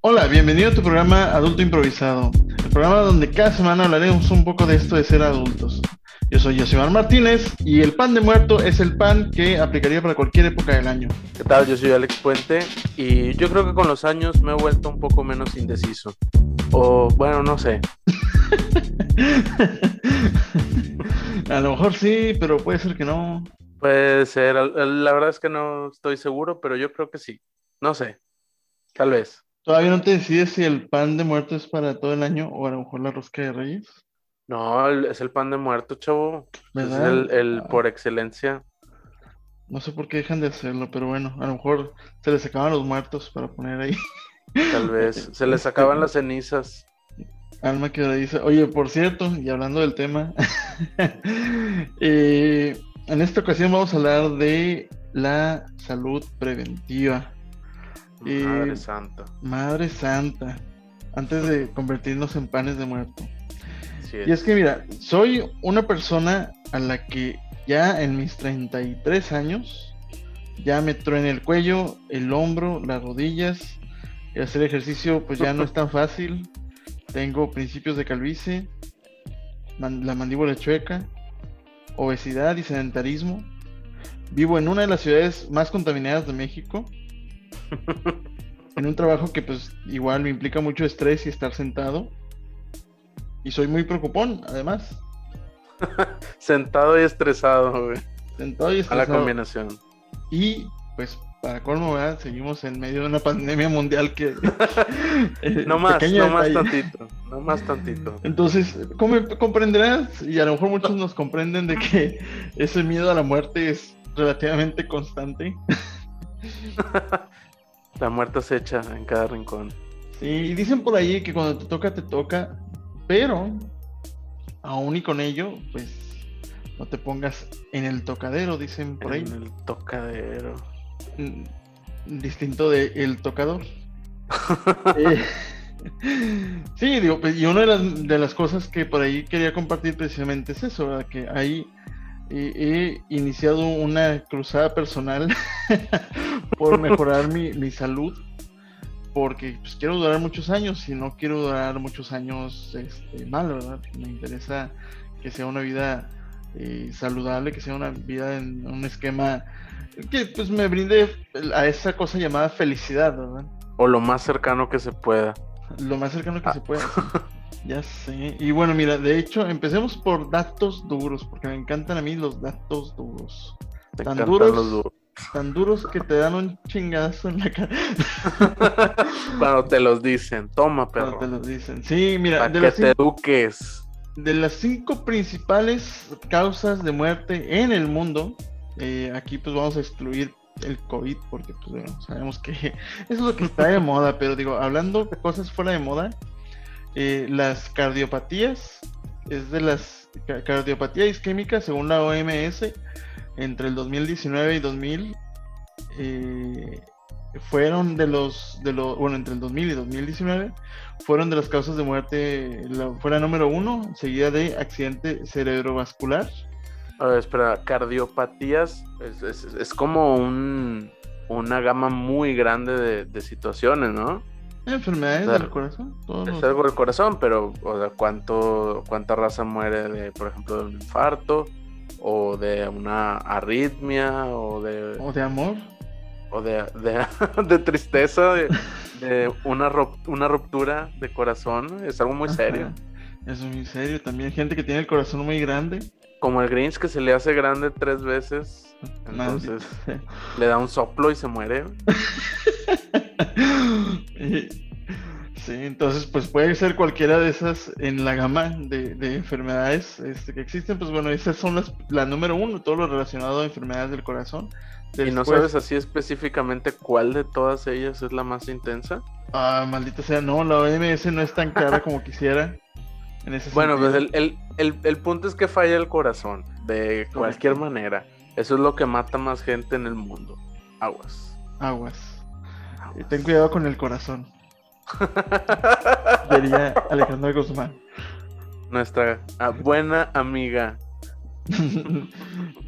Hola, bienvenido a tu programa Adulto Improvisado, el programa donde cada semana hablaremos un poco de esto de ser adultos. Yo soy Josimar Martínez y el pan de muerto es el pan que aplicaría para cualquier época del año. ¿Qué tal? Yo soy Alex Puente y yo creo que con los años me he vuelto un poco menos indeciso. O bueno, no sé. a lo mejor sí, pero puede ser que no. Puede ser, la verdad es que no estoy seguro, pero yo creo que sí. No sé, tal vez. ¿Todavía no te decides si el pan de muerto es para todo el año o a lo mejor la rosca de reyes? No, es el pan de muerto, chavo. Es el, el por excelencia. No sé por qué dejan de hacerlo, pero bueno, a lo mejor se les acaban los muertos para poner ahí. Tal vez, se les acaban las cenizas. Alma que dice, oye, por cierto, y hablando del tema, eh, en esta ocasión vamos a hablar de la salud preventiva. Madre Santa. Madre Santa, antes de convertirnos en panes de muerto. Y es que mira, soy una persona a la que ya en mis 33 años ya me truene el cuello, el hombro, las rodillas. Y hacer ejercicio pues ya no es tan fácil. Tengo principios de calvicie, la mandíbula chueca, obesidad y sedentarismo. Vivo en una de las ciudades más contaminadas de México. En un trabajo que pues igual me implica mucho estrés y estar sentado. Y soy muy preocupón, además. Sentado y estresado, güey. Sentado y estresado. A la combinación. Y pues para colmo, ¿verdad? Seguimos en medio de una pandemia mundial que... Eh, no más, no más tantito, no más tantito. Entonces, ¿cómo comprenderás? Y a lo mejor muchos nos comprenden de que ese miedo a la muerte es relativamente constante. La muerte se echa en cada rincón. Sí, y dicen por ahí que cuando te toca, te toca, pero aún y con ello, pues no te pongas en el tocadero, dicen por ahí. En el tocadero. Mm, distinto de el tocador. Eh, sí, digo, pues, y una de las, de las, cosas que por ahí quería compartir precisamente es eso, que ahí he iniciado una cruzada personal por mejorar mi, mi salud porque pues, quiero durar muchos años y no quiero durar muchos años este, mal, ¿verdad? Me interesa que sea una vida eh, saludable, que sea una vida en un esquema que pues me brinde a esa cosa llamada felicidad, ¿verdad? O lo más cercano que se pueda. Lo más cercano que se pueda. Ya sé. Y bueno, mira, de hecho, empecemos por datos duros, porque me encantan a mí los datos duros. Tan duros, los duros tan duros que te dan un chingazo en la cara. Cuando te los dicen, toma, perro. Cuando te los dicen. Sí, mira, Para que te eduques. De las cinco principales causas de muerte en el mundo, eh, aquí pues vamos a excluir el COVID porque pues bueno, sabemos que eso es lo que está de moda, pero digo, hablando de cosas fuera de moda, eh, las cardiopatías, es de las cardiopatía isquémica según la OMS, entre el 2019 y 2000 eh, fueron de los, de los, bueno, entre el 2000 y 2019 fueron de las causas de muerte, la, fue la número uno, seguida de accidente cerebrovascular. A ver, espera, cardiopatías es, como un, una gama muy grande de, situaciones, ¿no? Enfermedades del corazón. es algo del corazón, pero o sea, ¿cuánto, ¿cuánta raza muere, de, por ejemplo, de un infarto? o de una arritmia o de... O de amor. O de, de, tristeza, de, una, una ruptura de corazón. Es algo muy serio. Es muy serio. También gente que tiene el corazón muy grande. Como el Grinch que se le hace grande tres veces. Entonces le da un soplo y se muere. Sí, entonces pues puede ser cualquiera de esas en la gama de, enfermedades este, que existen, pues bueno, esas son las, la número uno, todo lo relacionado a enfermedades del corazón. ¿Y no sabes así específicamente cuál de todas ellas es la más intensa? Ah, maldita sea, no, la OMS no es tan clara como quisiera. En ese bueno, pues el, el, punto es que falla el corazón, de cualquier manera. Eso es lo que mata más gente en el mundo. Aguas. Aguas. Ten cuidado con el corazón. Diría Alejandra Guzmán. Nuestra ah, buena amiga.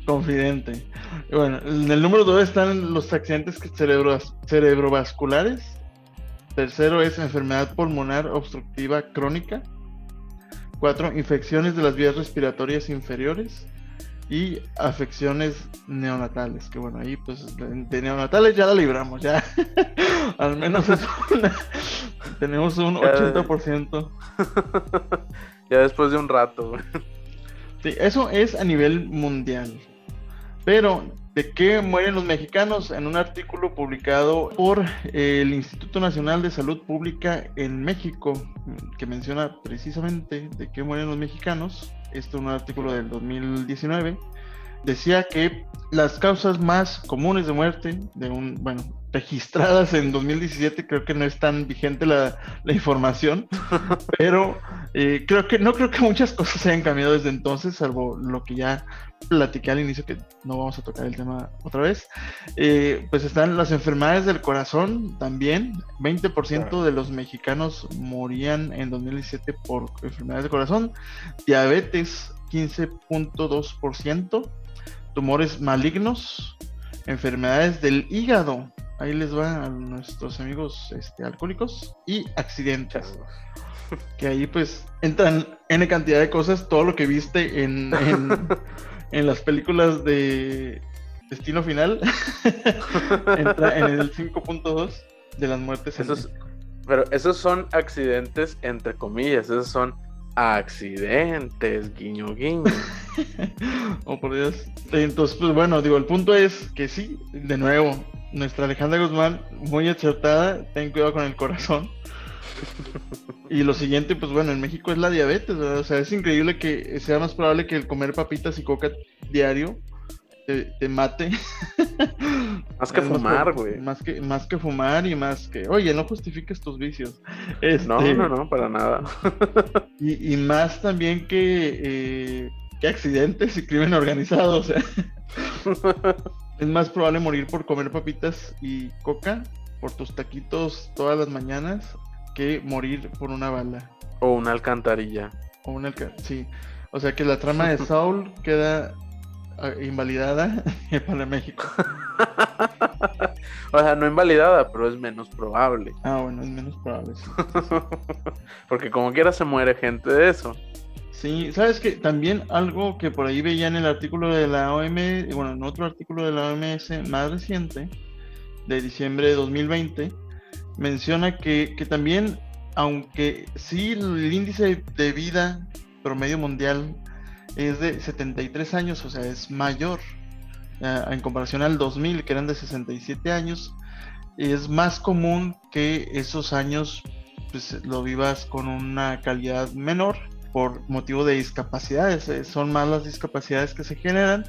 Confidente. Bueno, en el número 2 están los accidentes cerebro cerebrovasculares. tercero es enfermedad pulmonar obstructiva crónica. Cuatro, infecciones de las vías respiratorias inferiores y afecciones neonatales, que bueno, ahí pues de neonatales ya la libramos, ya al menos es una, tenemos un 80%. ya después de un rato. Sí, eso es a nivel mundial. Pero, ¿de qué mueren los mexicanos? En un artículo publicado por el Instituto Nacional de Salud Pública en México, que menciona precisamente de qué mueren los mexicanos, esto es un artículo del 2019, decía que las causas más comunes de muerte de un, bueno, registradas en 2017, creo que no es tan vigente la, información, pero eh, creo que no creo que muchas cosas se hayan cambiado desde entonces, salvo lo que ya platiqué al inicio, que no vamos a tocar el tema otra vez. Eh, pues están las enfermedades del corazón también, 20% de los mexicanos morían en 2017 por enfermedades del corazón, diabetes 15.2%, tumores malignos, enfermedades del hígado Ahí les va a nuestros amigos este, alcohólicos y accidentes. Que ahí pues entran N cantidad de cosas, todo lo que viste en, en, las películas de Destino Final entra en el 5.2 de las muertes. pero esos son accidentes entre comillas, esos son accidentes, guiño guiño. oh, por Dios. Entonces, pues bueno, digo, el punto es que sí, de nuevo, nuestra Alejandra Guzmán, muy acertada, ten cuidado con el corazón. y lo siguiente, pues bueno, en México es la diabetes, O sea, es increíble que sea más probable que el comer papitas y coca diario te, mate. Más que fumar, güey. Más que, más que fumar y más que, oye, no justifiques tus vicios. No, este, no, no, para nada. y, más también que, eh, que accidentes y crimen organizado, o sea. Es más probable morir por comer papitas y coca, por tus taquitos todas las mañanas, que morir por una bala. O una alcantarilla. O una alcantarilla, sí. O sea que la trama de Saul queda ah, invalidada para México. o sea, no invalidada, pero es menos probable. Ah, bueno, es menos probable. Porque como quiera se muere gente de eso. Sí, sabes que también algo que por ahí veía en el artículo de la OMS, bueno, en otro artículo de la OMS más reciente, de diciembre de 2020, menciona que, también, aunque sí el índice de vida promedio mundial es de 73 años, o sea, es mayor eh, en comparación al 2000, que eran de 67 años, es más común que esos años pues, lo vivas con una calidad menor por motivo de discapacidades. Eh, son más las discapacidades que se generan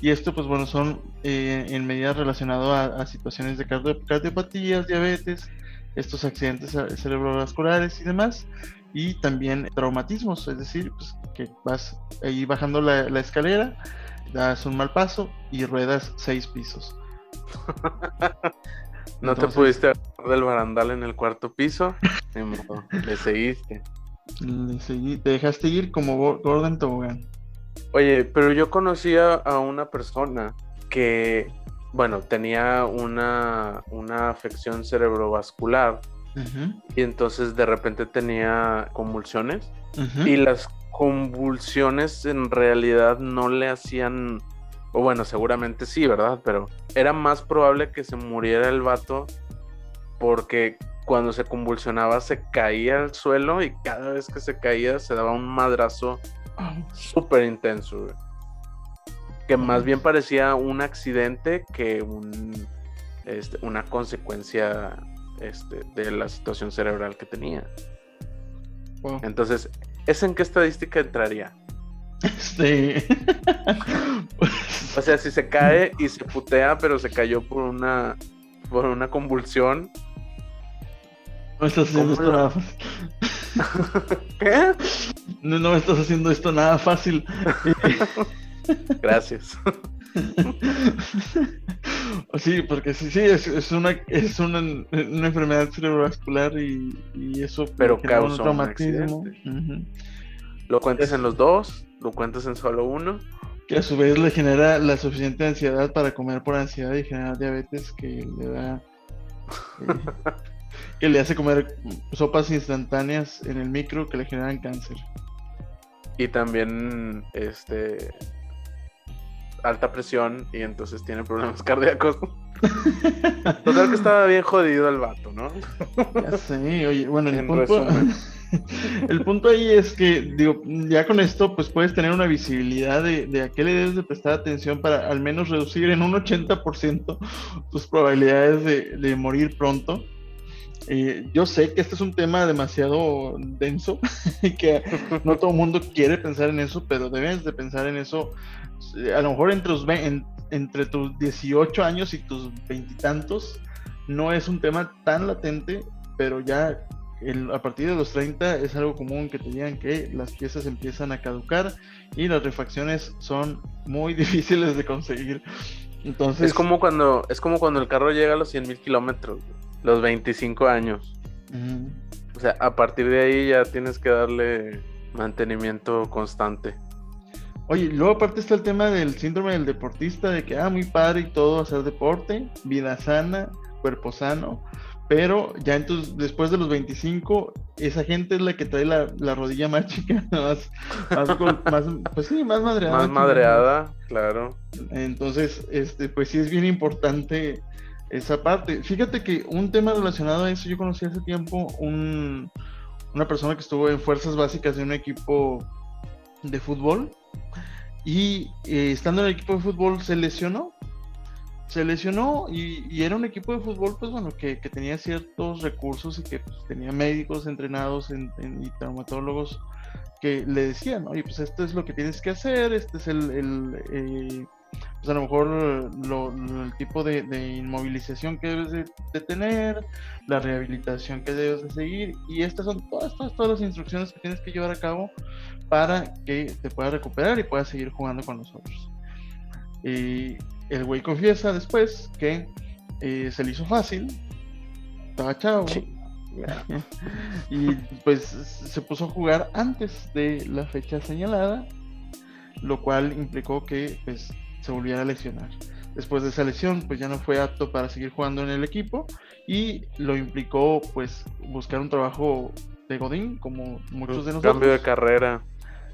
y esto pues bueno son eh, en medida relacionado a, situaciones de cardiopatías, diabetes, estos accidentes cerebrovasculares y demás y también traumatismos, es decir, pues, que vas ahí bajando la, escalera, das un mal paso y ruedas seis pisos. no te pudiste del barandal en el cuarto piso, le seguiste te dejaste ir como Gordon Tobogán. Oye, pero yo conocía a una persona que, bueno, tenía una, una afección cerebrovascular y entonces de repente tenía convulsiones y las convulsiones en realidad no le hacían, o bueno, seguramente sí, ¿verdad? Pero era más probable que se muriera el vato porque cuando se convulsionaba se caía al suelo y cada vez que se caía se daba un madrazo súper intenso, Que más bien parecía un accidente que un, este, una consecuencia este, de la situación cerebral que tenía. Entonces, ¿es en qué estadística entraría? Sí. o sea, si se cae y se putea, pero se cayó por una por una convulsión, no estás haciendo esto nada fácil. ¿Qué? No, no estás haciendo esto nada fácil. Gracias. Sí, porque sí, sí, es, una, es una, enfermedad cerebrovascular y, y eso pero causa un traumatismo. ¿Lo cuentas en los dos? ¿Lo cuentas en solo uno? Que a su vez le genera la suficiente ansiedad para comer por ansiedad y genera diabetes que le da eh, que le hace comer sopas instantáneas en el micro que le generan cáncer. Y también, este, alta presión y entonces tiene problemas cardíacos. Total que estaba bien jodido el vato, ¿no? Ya sé, oye, bueno, el punto, el punto ahí es que, digo, ya con esto, pues puedes tener una visibilidad de, a qué le debes de prestar atención para al menos reducir en un 80% tus probabilidades de, morir pronto. Eh, yo sé que este es un tema demasiado denso y que no todo mundo quiere pensar en eso, pero debes de pensar en eso a lo mejor entre, los, entre tus 18 años y tus veintitantos no es un tema tan latente, pero ya a partir de los 30 es algo común que te digan que las piezas empiezan a caducar y las refacciones son muy difíciles de conseguir. Entonces... Es como cuando, es como cuando el carro llega a los 100 mil kilómetros, los 25 años. O sea, a partir de ahí ya tienes que darle mantenimiento constante. Oye, luego aparte está el tema del síndrome del deportista, de que, ah, muy padre y todo, hacer deporte, vida sana, cuerpo sano, pero ya entonces, después de los 25, esa gente es la que trae la, rodilla más chica, más, más, pues sí, más madreada. Más madreada, claro. Entonces, este, pues sí es bien importante esa parte. Fíjate que un tema relacionado a eso, yo conocí hace tiempo un, una persona que estuvo en fuerzas básicas de un equipo de fútbol y eh, estando en el equipo de fútbol se lesionó. Se lesionó y, era un equipo de fútbol, pues bueno, que, tenía ciertos recursos y que pues, tenía médicos entrenados en, y traumatólogos que le decían, oye, pues esto es lo que tienes que hacer, este es el, eh, pues a lo mejor el tipo de, inmovilización que debes de, tener, la rehabilitación que debes de seguir, y estas son todas, todas, todas las instrucciones que tienes que llevar a cabo para que te puedas recuperar y puedas seguir jugando con nosotros. Y el güey confiesa después que eh, se le hizo fácil, estaba chavo. y pues se puso a jugar antes de la fecha señalada, lo cual implicó que pues se volviera a lesionar. Después de esa lesión, pues ya no fue apto para seguir jugando en el equipo y lo implicó pues buscar un trabajo de Godín, como muchos de nosotros. Cambio de carrera.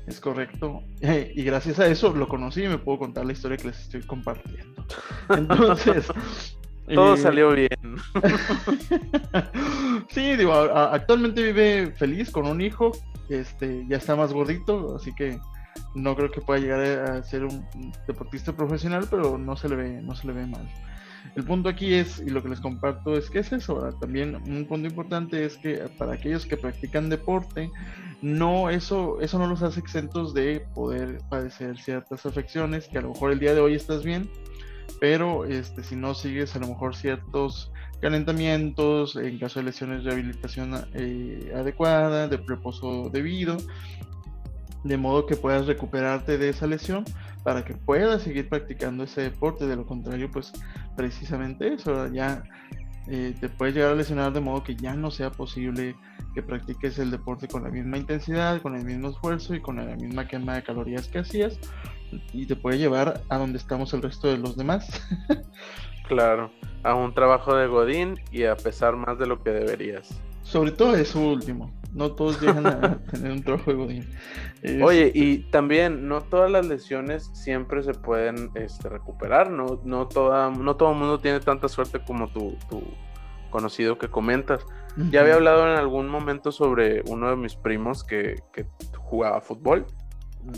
Es correcto. y gracias a eso lo conocí y me puedo contar la historia que les estoy compartiendo. Entonces. Todo eh, salió bien. sí, digo, actualmente vive feliz con un hijo. Este, ya está más gordito, así que no creo que pueda llegar a ser un deportista profesional, pero no se le ve, no se le ve mal. El punto aquí es, y lo que les comparto es que es eso. También un punto importante es que para aquellos que practican deporte, no eso, eso no los hace exentos de poder padecer ciertas afecciones, que a lo mejor el día de hoy estás bien, pero este, si no sigues a lo mejor ciertos calentamientos, en caso de lesiones, rehabilitación eh, adecuada, de reposo debido, de modo que puedas recuperarte de esa lesión para que puedas seguir practicando ese deporte. De lo contrario, pues precisamente eso, ya eh, te puedes llegar a lesionar de modo que ya no sea posible que practiques el deporte con la misma intensidad, con el mismo esfuerzo y con la misma quema de calorías que hacías y te puede llevar a donde estamos el resto de los demás. claro, a un trabajo de godín y a pesar más de lo que deberías. Sobre todo eso último no todos llegan a tener un trabajo de godín. Oye, y también no todas las lesiones siempre se pueden este, recuperar, no, no, toda, no todo el mundo tiene tanta suerte como tu, tu conocido que comentas. Ya había hablado en algún momento sobre uno de mis primos que, que jugaba fútbol.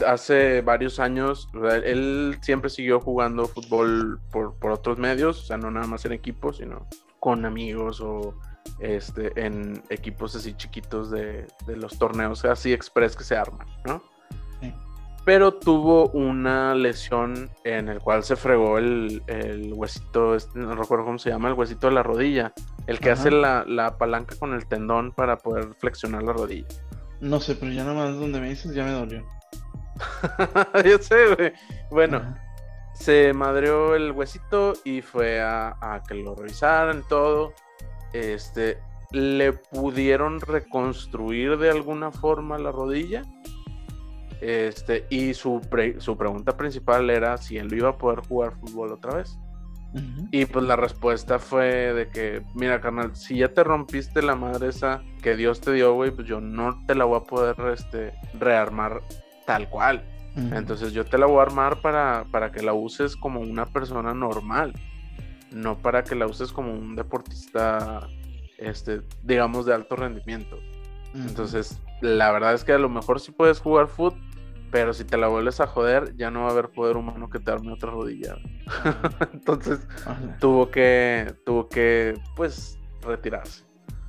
Hace varios años, él siempre siguió jugando fútbol por, por otros medios, o sea, no nada más en equipo, sino con amigos o este, en equipos así chiquitos de, los torneos así express que se arman, ¿no? Pero tuvo una lesión en el cual se fregó el, huesito, este, no recuerdo cómo se llama, el huesito de la rodilla, el que hace la, palanca con el tendón para poder flexionar la rodilla. No sé, pero ya nada más donde me dices ya me dolió. Yo sé, güey. Bueno, se madreó el huesito y fue a, a que lo revisaran todo este, le pudieron reconstruir de alguna forma la rodilla. Este, y su, su pregunta principal era si él iba a poder jugar fútbol otra vez. Y pues la respuesta fue de que, mira, carnal, si ya te rompiste la madre esa que Dios te dio, güey, pues yo no te la voy a poder este, rearmar tal cual. Entonces yo te la voy a armar para, para que la uses como una persona normal, no para que la uses como un deportista, este, digamos, de alto rendimiento. Entonces, la verdad es que a lo mejor sí puedes jugar fútbol, pero si te la vuelves a joder, ya no va a haber poder humano que te arme otra rodilla. Entonces, tuvo que, tuvo que, pues, retirarse.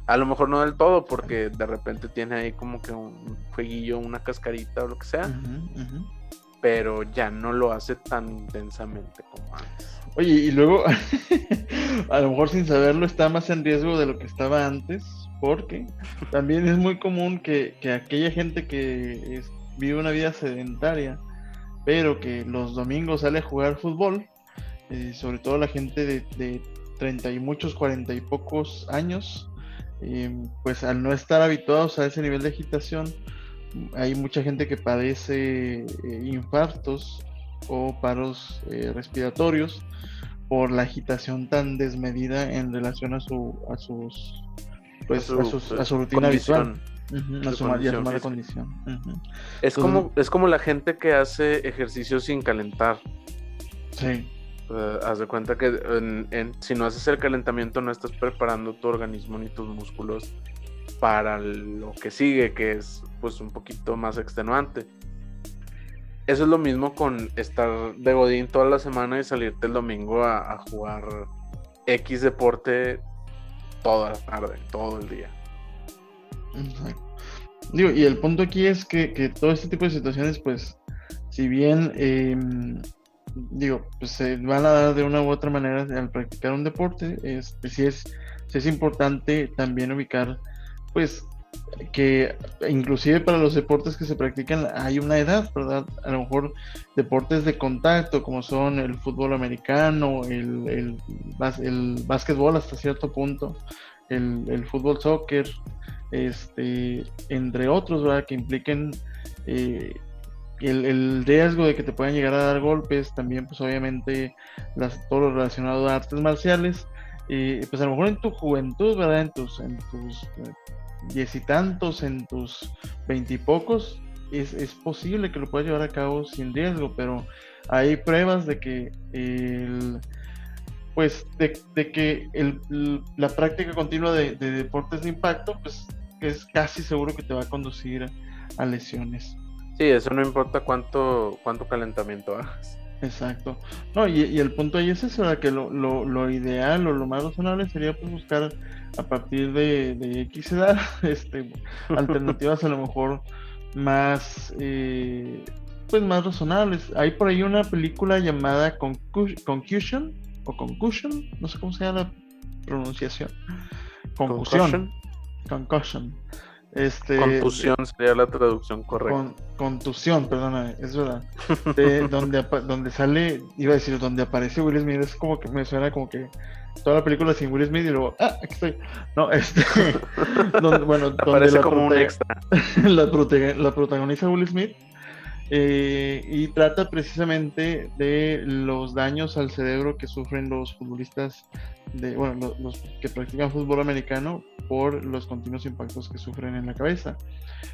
A lo mejor no del todo, porque de repente tiene ahí como que un jueguillo, una cascarita o lo que sea. Pero ya no lo hace tan intensamente como antes. Oye, y luego, a lo mejor sin saberlo, está más en riesgo de lo que estaba antes, porque también es muy común que, aquella gente que vive una vida sedentaria, pero que los domingos sale a jugar fútbol, eh, sobre todo la gente de, de 30 y muchos, 40 y pocos años, pues al no estar habituados a ese nivel de agitación, hay mucha gente que padece eh, infartos o paros eh, respiratorios por la agitación tan desmedida en relación a su a sus pues a su, rutina habitual. a su, mala condición. Es como es como la gente que hace ejercicio sin calentar. Sí. Eh, haz de cuenta que si no haces el calentamiento no estás preparando tu organismo ni tus músculos para lo que sigue, que es pues un poquito más extenuante. Eso es lo mismo con estar de Godín toda la semana y salirte el domingo a, jugar X deporte toda la tarde, todo el día. Digo, y el punto aquí es que, que, todo este tipo de situaciones, pues, si bien em, digo, pues se van a dar de una u otra manera al practicar un deporte. Este, sí, es, es importante también ubicar, pues, que inclusive para los deportes que se practican hay una edad, ¿verdad? A lo mejor deportes de contacto como son el fútbol americano, el, el, básquetbol hasta cierto punto, el, el fútbol soccer, este, entre otros, ¿verdad? Que impliquen eh, el, riesgo de que te puedan llegar a dar golpes, también pues obviamente todo lo relacionado a artes marciales, y pues a lo mejor en tu juventud, ¿verdad? En tus, en tus eh, diez y tantos, en tus veintipocos, es, es posible que lo puedas llevar a cabo sin riesgo, pero hay pruebas de que el pues de, de que el, la práctica continua de, de deportes de impacto, pues es casi seguro que te va a conducir a lesiones. Sí, eso no importa cuánto, cuánto calentamiento hagas. Exacto. No, y, el punto ahí es eso, que lo, lo, lo, ideal o lo más razonable sería pues buscar a partir de, de X edad este, alternativas a lo mejor más eh, pues más razonables. Hay por ahí una película llamada Concussion o Concussion, no sé cómo se llama la pronunciación. Concussion. Concussion. Este, Contusión sería la traducción correcta. contusión, perdona, es verdad. donde, donde sale, iba a decir, donde aparece Will Smith, es como que me suena como que toda la película sin Will Smith y luego, ah, aquí estoy. No, este. bueno, aparece como un extra. la, la protagoniza Will Smith eh, y trata precisamente de los daños al cerebro que sufren los futbolistas, de, bueno, los, que practican fútbol americano por los continuos impactos que sufren en la cabeza.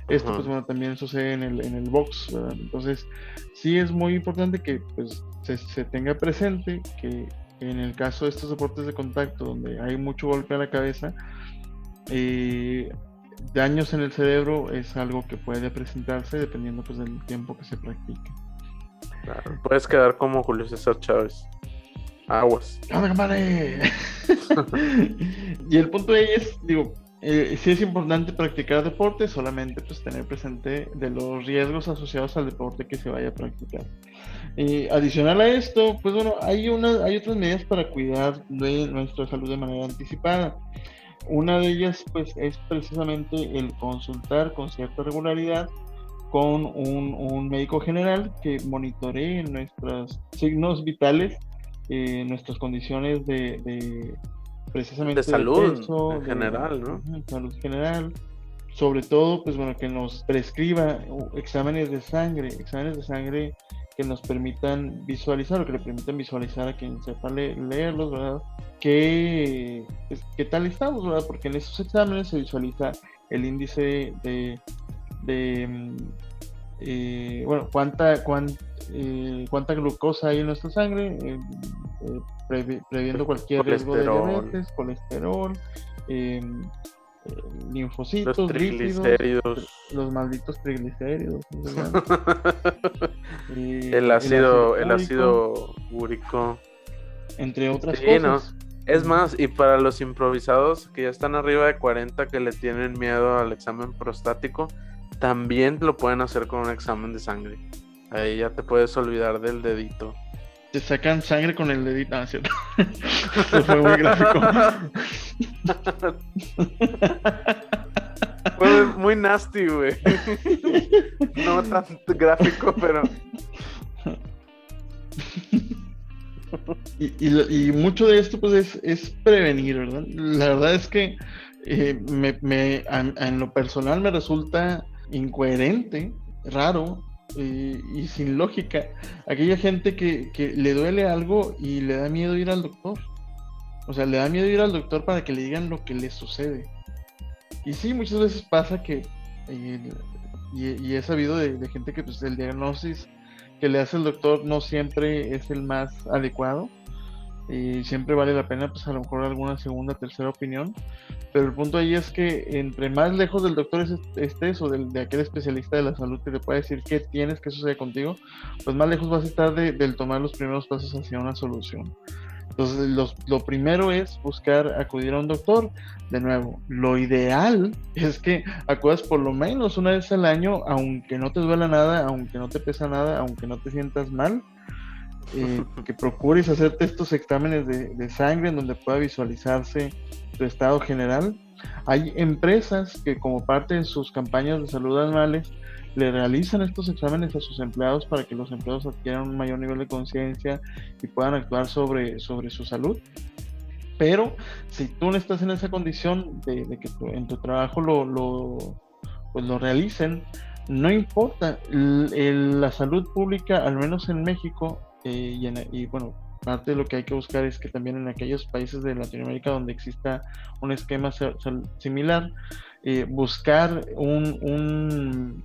Esto, pues bueno, también sucede en el, en el box, Entonces, sí es muy importante que pues, se, se tenga presente que en el caso de estos deportes de contacto, donde hay mucho golpe a la cabeza, eh, daños en el cerebro es algo que puede presentarse dependiendo pues del tiempo que se practique. Claro, puedes quedar como Julio César Chávez. Aguas. y el punto ahí es, digo, eh, si es importante practicar deporte, solamente pues tener presente de los riesgos asociados al deporte que se vaya a practicar. Y adicional a esto, pues bueno, hay, una, hay otras medidas para cuidar de nuestra salud de manera anticipada. Una de ellas pues es precisamente el consultar con cierta regularidad con un, médico general que monitoree nuestros signos vitales, eh, nuestras condiciones de, precisamente de salud en general, ¿no? Salud general. Sobre todo, pues bueno, que nos prescriba exámenes de sangre, exámenes de sangre que nos permitan visualizar o que le permitan visualizar a quien sepa leerlos, ¿verdad? ¿Qué, ¿Qué tal estamos, verdad? Porque en esos exámenes se visualiza el índice de, de mm, eh, bueno, cuánta, eh, cuánta glucosa hay en nuestra sangre, eh, previendo cualquier riesgo de diabetes, colesterol, linfocitos, los triglicéridos, los malditos triglicéridos, el ácido, el ácido úrico, entre otras cosas. Es más, y para los improvisados que ya están arriba de 40 que le tienen miedo al examen prostático, también lo pueden hacer con un examen de sangre. Ahí ya te puedes olvidar del dedito. Te sacan sangre con el dedito, ah, ¿cierto? fue muy gráfico. fue muy nasty, güey. no tan gráfico, pero. Y, mucho de esto pues es, prevenir, ¿verdad? La verdad es que eh, me, en lo personal me resulta incoherente, raro eh, y sin lógica aquella gente que, que, le duele algo y le da miedo ir al doctor. O sea, le da miedo ir al doctor para que le digan lo que le sucede. Y sí, muchas veces pasa que, eh, y, he sabido de, de, gente que pues el diagnóstico que le hace el doctor no siempre es el más adecuado y siempre vale la pena pues a lo mejor alguna segunda, tercera opinión, pero el punto ahí es que entre más lejos del doctor estés o de aquel especialista de la salud que te pueda decir qué tienes, qué sucede contigo, pues más lejos vas a estar de, del tomar los primeros pasos hacia una solución. Entonces, lo primero es buscar acudir a un doctor. De nuevo, lo ideal es que acudas por lo menos una vez al año, aunque no te duela nada, aunque no te pesa nada, aunque no te sientas mal. Eh, que procures hacerte estos exámenes de, de sangre en donde pueda visualizarse tu estado general. Hay empresas que como parte de sus campañas de salud anuales le realizan estos exámenes a sus empleados para que los empleados adquieran un mayor nivel de conciencia y puedan actuar sobre, sobre su salud. Pero si tú no estás en esa condición de, que en tu trabajo lo, lo, pues lo realicen, no importa. la salud pública, al menos en México, eh, y, y, bueno, parte de lo que hay que buscar es que también en aquellos países de Latinoamérica donde exista un esquema similar, eh, buscar un, un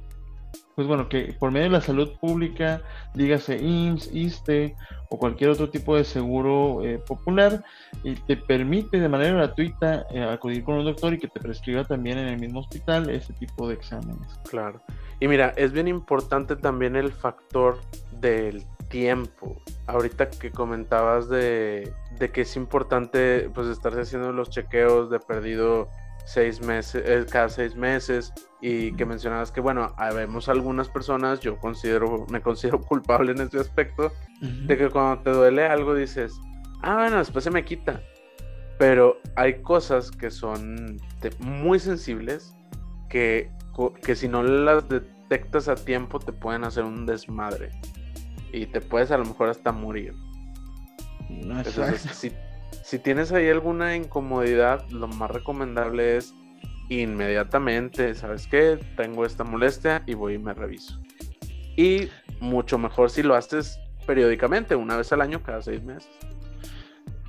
pues bueno, que por medio de la salud pública, dígase IMSS, ISTE o cualquier otro tipo de seguro eh, popular, y te permite de manera gratuita eh, acudir con un doctor y que te prescriba también en el mismo hospital ese tipo de exámenes. Claro. Y mira, es bien importante también el factor del tiempo. Ahorita que comentabas de, de que es importante pues estarse haciendo los chequeos de perdido seis meses, eh, cada seis meses, y que mencionabas que, bueno, vemos algunas personas, yo considero, me considero culpable en este aspecto, de que cuando te duele algo dices, ah, bueno, después se me quita. Pero hay cosas que son muy sensibles que, que si no las detectas a tiempo te pueden hacer un desmadre. Y te puedes a lo mejor hasta morir. Entonces, si si tienes ahí alguna incomodidad, lo más recomendable es inmediatamente, ¿sabes qué? Tengo esta molestia y voy y me reviso. Y mucho mejor si lo haces periódicamente, una vez al año, cada seis meses.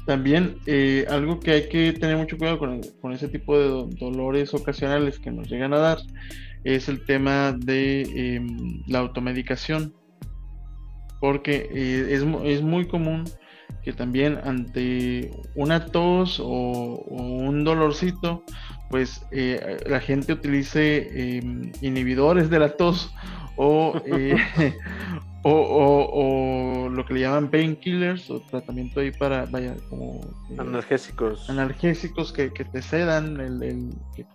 También eh, algo que hay que tener mucho cuidado con, ese tipo de dolores ocasionales que nos llegan a dar es el tema de em, la automedicación. Porque eh, es, es muy común que también ante una tos o, un dolorcito, pues eh, la gente utilice em, inhibidores de la tos eh, o, o, lo que le llaman painkillers o tratamiento ahí para, vaya, como... Eh, analgésicos. Analgésicos que, te cedan, el, que,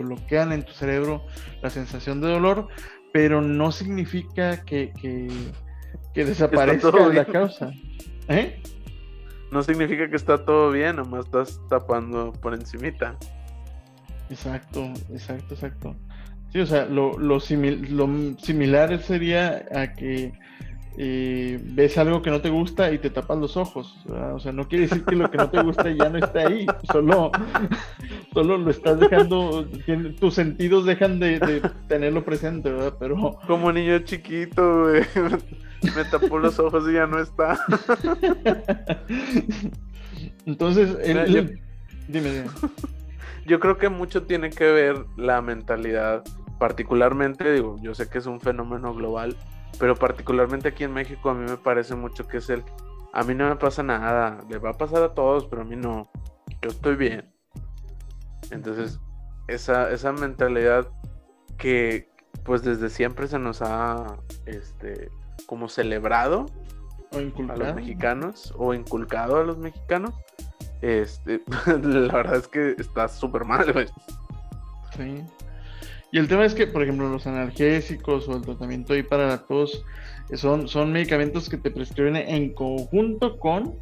bloquean en tu cerebro la sensación de dolor, pero no significa que, que, que desaparezca la causa. ¿Eh? no significa que está todo bien, nomás estás tapando por encimita. Exacto, exacto, exacto. Sí, o sea, lo, lo, similar sería a que eh, ves algo que no te gusta y te tapas los ojos. O sea, no quiere decir que lo que no te gusta ya no está ahí, solo, solo lo estás dejando, tus sentidos dejan de, tenerlo presente, ¿verdad? Pero... Como niño chiquito, güey. Me tapó los ojos y ya no está. Entonces, dime, dime. Yo creo que mucho tiene que ver la mentalidad, particularmente, digo, yo sé que es un fenómeno global, pero particularmente aquí en México a mí me parece mucho que es el, a mí no me pasa nada, le va a pasar a todos, pero a mí no, yo estoy bien. Entonces, esa, esa mentalidad que pues desde siempre se nos ha este como celebrado o a los mexicanos o inculcado a los mexicanos este la verdad es que está súper mal güey. sí y el tema es que por ejemplo los analgésicos o el tratamiento ahí para la tos son, son medicamentos que te prescriben en conjunto con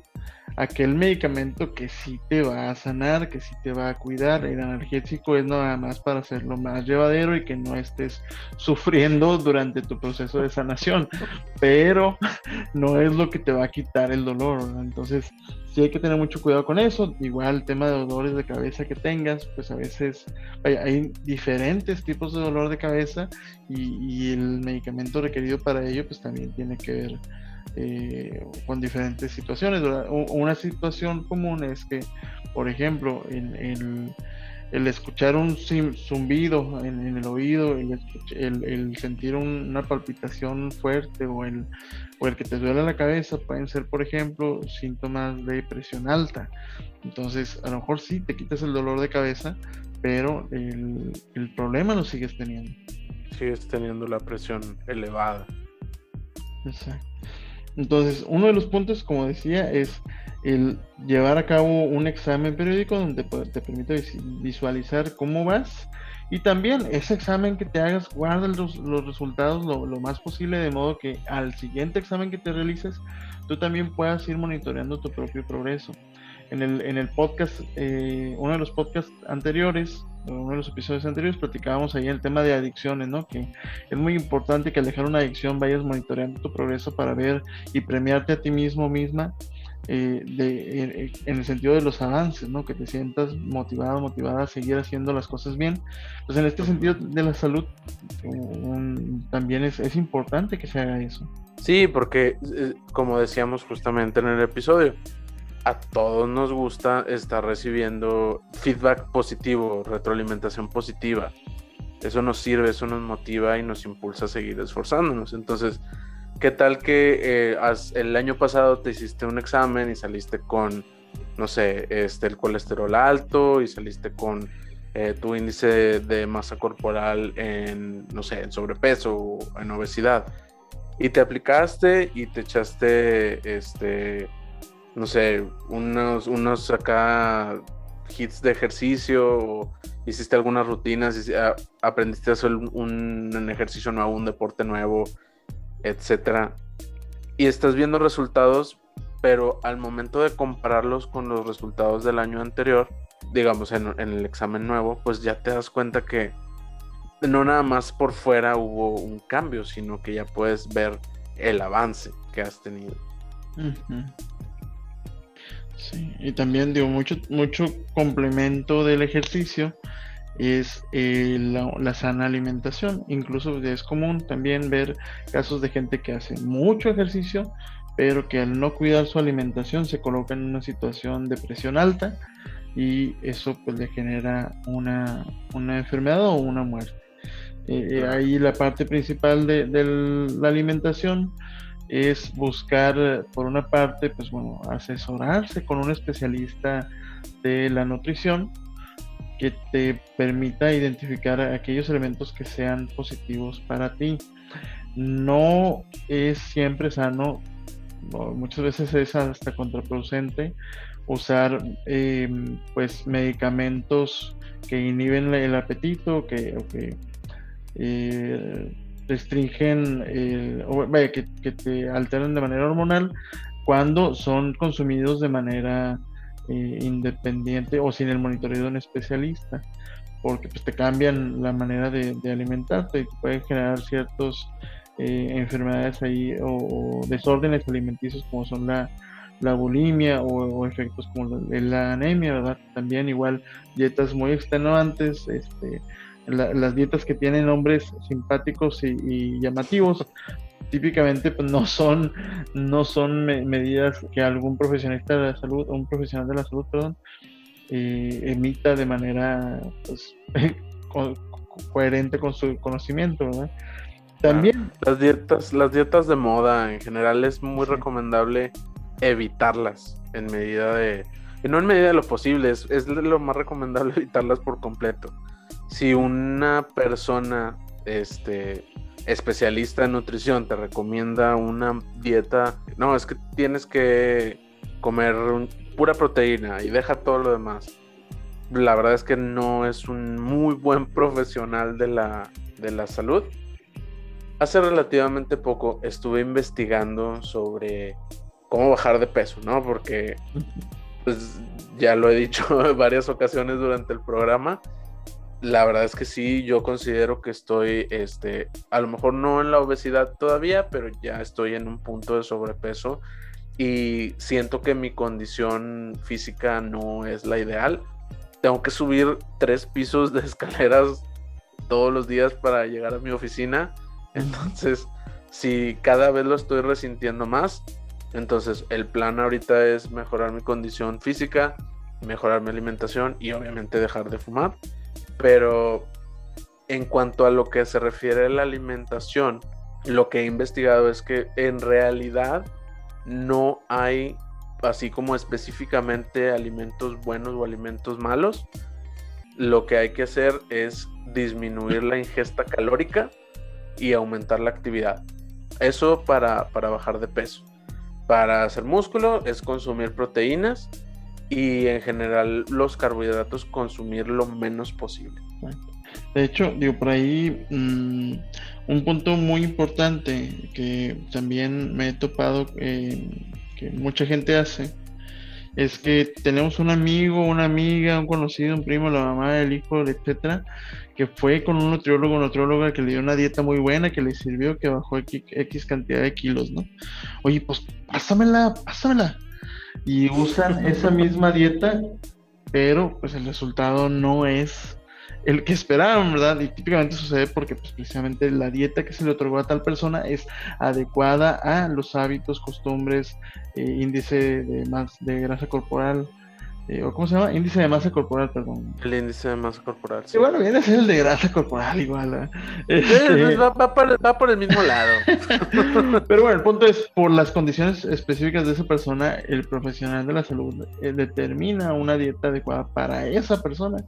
aquel medicamento que sí te va a sanar, que sí te va a cuidar. El analgésico es nada más para hacerlo más llevadero y que no estés sufriendo durante tu proceso de sanación, pero no es lo que te va a quitar el dolor. Entonces, sí hay que tener mucho cuidado con eso. Igual el tema de dolores de cabeza que tengas, pues a veces hay diferentes tipos de dolor de cabeza y, y el medicamento requerido para ello, pues también tiene que ver eh, con diferentes situaciones. Una situación común es que, por ejemplo, el, el escuchar un zumbido en, el oído, el, el, sentir una palpitación fuerte o el, o el que te duele la cabeza pueden ser, por ejemplo, síntomas de presión alta. Entonces, a lo mejor sí te quitas el dolor de cabeza, pero el, el problema lo sigues teniendo. Sigues teniendo la presión elevada. Exacto. Entonces, uno de los puntos, como decía, es el llevar a cabo un examen periódico donde te permite visualizar cómo vas y también ese examen que te hagas, guarda los, resultados lo, más posible de modo que al siguiente examen que te realices, tú también puedas ir monitoreando tu propio progreso. En el, en el podcast, eh, uno de los podcasts anteriores, uno de los episodios anteriores, platicábamos ahí el tema de adicciones, ¿no? Que es muy importante que al dejar una adicción vayas monitoreando tu progreso para ver y premiarte a ti mismo misma eh, de, en el sentido de los avances, ¿no? Que te sientas motivado, motivada a seguir haciendo las cosas bien. Pues en este sentido de la salud también es, es importante que se haga eso. Sí, porque eh, como decíamos justamente en el episodio, a todos nos gusta estar recibiendo feedback positivo, retroalimentación positiva. Eso nos sirve, eso nos motiva y nos impulsa a seguir esforzándonos. Entonces, ¿qué tal que eh, el año pasado te hiciste un examen y saliste con, no sé, este, el colesterol alto y saliste con eh, tu índice de masa corporal en, no sé, en sobrepeso o en obesidad? Y te aplicaste y te echaste, este, no sé, unos, unos acá hits de ejercicio, o hiciste algunas rutinas, ah, aprendiste a hacer un, ejercicio nuevo, un deporte nuevo, etcétera. Y estás viendo resultados, pero al momento de compararlos con los resultados del año anterior, digamos en, en el examen nuevo, pues ya te das cuenta que no nada más por fuera hubo un cambio, sino que ya puedes ver el avance que has tenido. Sí, y también digo, mucho, mucho complemento del ejercicio es eh, la, sana alimentación. Incluso es común también ver casos de gente que hace mucho ejercicio, pero que al no cuidar su alimentación se coloca en una situación de presión alta y eso pues le genera una, enfermedad o una muerte. Eh, eh, ahí la parte principal de, de la alimentación es buscar, por una parte, pues bueno, asesorarse con un especialista de la nutrición que te permita identificar aquellos elementos que sean positivos para ti. No es siempre sano, muchas veces es hasta contraproducente usar em, pues medicamentos que inhiben el apetito que, eh, restringen, eh, o, que, te alteran de manera hormonal cuando son consumidos de manera eh, independiente o sin el monitoreo de un especialista, porque pues, te cambian la manera de, alimentarte y puede generar ciertas eh, enfermedades ahí o, desórdenes alimenticios como son la, la bulimia o, efectos como la, la, anemia, ¿verdad? También igual dietas muy extenuantes, este, las dietas que tienen nombres simpáticos y, llamativos típicamente pues, no son, no son medidas que algún profesionista de la salud, un profesional de la salud, perdón, eh, emita de manera pues, coherente con su conocimiento, ¿verdad? También. las dietas, las dietas de moda en general es muy recomendable evitarlas en medida de. Y no en medida de lo posible, es, es lo más recomendable evitarlas por completo. Si una persona este, especialista en nutrición te recomienda una dieta, no, es que tienes que comer pura proteína y deja todo lo demás. La verdad es que no es un muy buen profesional de la, de la salud. Hace relativamente poco estuve investigando sobre cómo bajar de peso, ¿no? Porque pues ya lo he dicho en varias ocasiones durante el programa la verdad es que sí, yo considero que estoy, este, a lo mejor no en la obesidad todavía, pero ya estoy en un punto de sobrepeso y siento que mi condición física no es la ideal. Tengo que subir tres pisos de escaleras todos los días para llegar a mi oficina. Entonces, si cada vez lo estoy resintiendo más, entonces el plan ahorita es mejorar mi condición física, mejorar mi alimentación y obviamente dejar de fumar. Pero en cuanto a lo que se refiere a la alimentación, lo que he investigado es que en realidad no hay así como específicamente alimentos buenos o alimentos malos. Lo que hay que hacer es disminuir la ingesta calórica y aumentar la actividad. Eso para, para bajar de peso. Para hacer músculo es consumir proteínas y en general los carbohidratos consumir lo menos posible. De hecho, digo, por ahí mm, un punto muy importante que también me he topado eh, que mucha gente hace es que tenemos un amigo, una amiga, un conocido, un primo, la mamá, el hijo, etcétera, que fue con un nutriólogo, nutrióloga que le dio una dieta muy buena, que le sirvió, que bajó X, X cantidad de kilos, ¿no? Oye, pues pásamela, pásamela y usan esa misma dieta, pero pues el resultado no es el que esperaban, ¿verdad? Y típicamente sucede porque pues, precisamente la dieta que se le otorgó a tal persona es adecuada a los hábitos, costumbres, eh, índice de, más, de grasa corporal, eh, ¿Cómo se llama? Índice de masa corporal, perdón. El índice de masa corporal. Sí, bueno, viene a ser el de grasa corporal igual. ¿eh? Este, va, por, el mismo lado. Pero bueno, el punto es, por las condiciones específicas de esa persona, el profesional de la salud eh, determina una dieta adecuada para esa persona.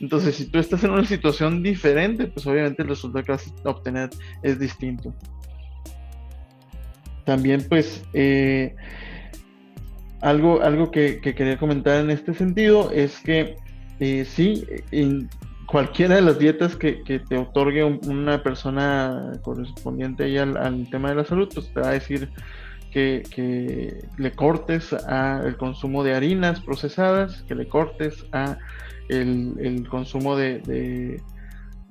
Entonces, si tú estás en una situación diferente, pues obviamente el resultado que vas a obtener es distinto. También, pues, eh, algo, algo que, quería comentar en este sentido es que eh, sí, en cualquiera de las dietas que, te otorgue una persona correspondiente ahí al, tema de la salud, pues te va a decir que, le cortes a el consumo de harinas procesadas, que le cortes a el, consumo de,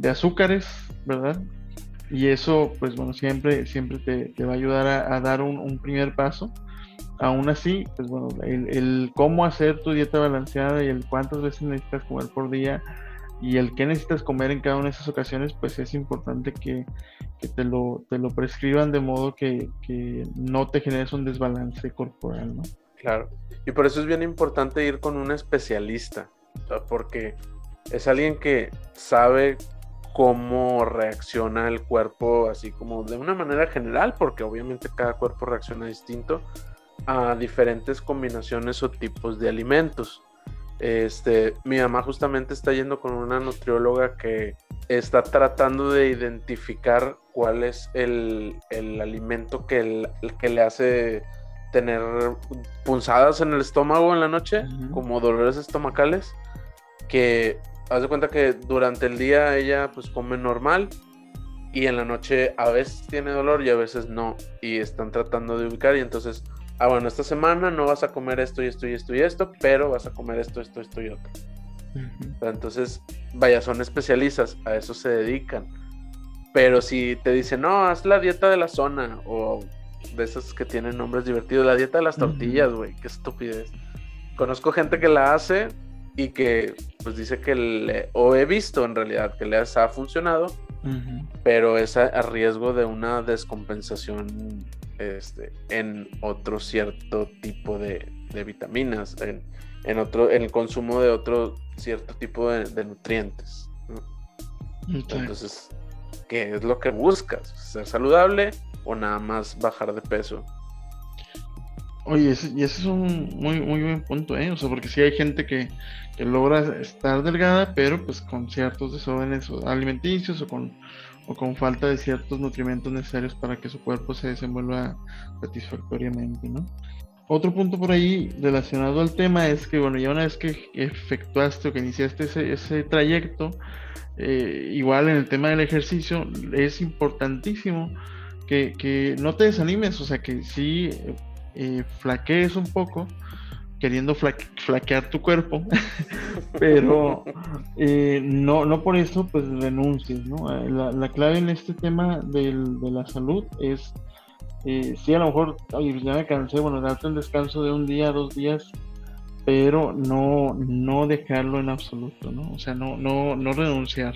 azúcares, ¿verdad? Y eso, pues bueno, siempre, siempre te, va a ayudar a, dar un primer paso aún así, pues bueno, el, cómo hacer tu dieta balanceada y el cuántas veces necesitas comer por día y el qué necesitas comer en cada una de esas ocasiones, pues es importante que, te, lo, te lo prescriban de modo que, no te generes un desbalance corporal, ¿no? Claro, y por eso es bien importante ir con un especialista, porque es alguien que sabe cómo reacciona el cuerpo, así como de una manera general, porque obviamente cada cuerpo reacciona distinto, a diferentes combinaciones o tipos de alimentos. Este, mi mamá justamente está yendo con una nutrióloga que está tratando de identificar cuál es el, alimento que, que le hace tener punzadas en el estómago en la noche, como dolores estomacales, que haz de cuenta que durante el día ella pues come normal y en la noche a veces tiene dolor y a veces no, y están tratando de ubicar y entonces ah, bueno, esta semana no vas a comer esto y esto y esto y esto, pero vas a comer esto, esto, esto y otro. Entonces, vaya, son especialistas, a eso se dedican. Pero si te dicen, no, haz la dieta de la zona, o de esas que tienen nombres divertidos, la dieta de las tortillas, güey, qué estupidez. Conozco gente que la hace y que pues dice que le, o he visto en realidad que les ha funcionado pero es a, riesgo de una descompensación este, en otro cierto tipo de, vitaminas, en, otro, en el consumo de otro cierto tipo de, nutrientes. Entonces, ¿qué es lo que buscas? ¿Ser saludable o nada más bajar de peso? Oye, y ese es un muy, muy buen punto, ¿eh? O sea, porque sí hay gente que, logra estar delgada, pero pues con ciertos desórdenes alimenticios o con, o con falta de ciertos nutrimentos necesarios para que su cuerpo se desenvuelva satisfactoriamente, ¿no? Otro punto por ahí relacionado al tema es que, bueno, ya una vez que efectuaste o que iniciaste ese, ese trayecto, eh, igual en el tema del ejercicio, es importantísimo que, que, no te desanimes, o sea, que sí eh, flaquees un poco, queriendo flaquear tu cuerpo, pero eh, no, no por eso pues renuncies, ¿no? Eh, la, clave en este tema de la salud es, eh, sí, a lo mejor, ya me cansé, bueno, darte un descanso de un día, dos días, pero no, no dejarlo en absoluto, ¿no? O sea, no, no, no renunciar.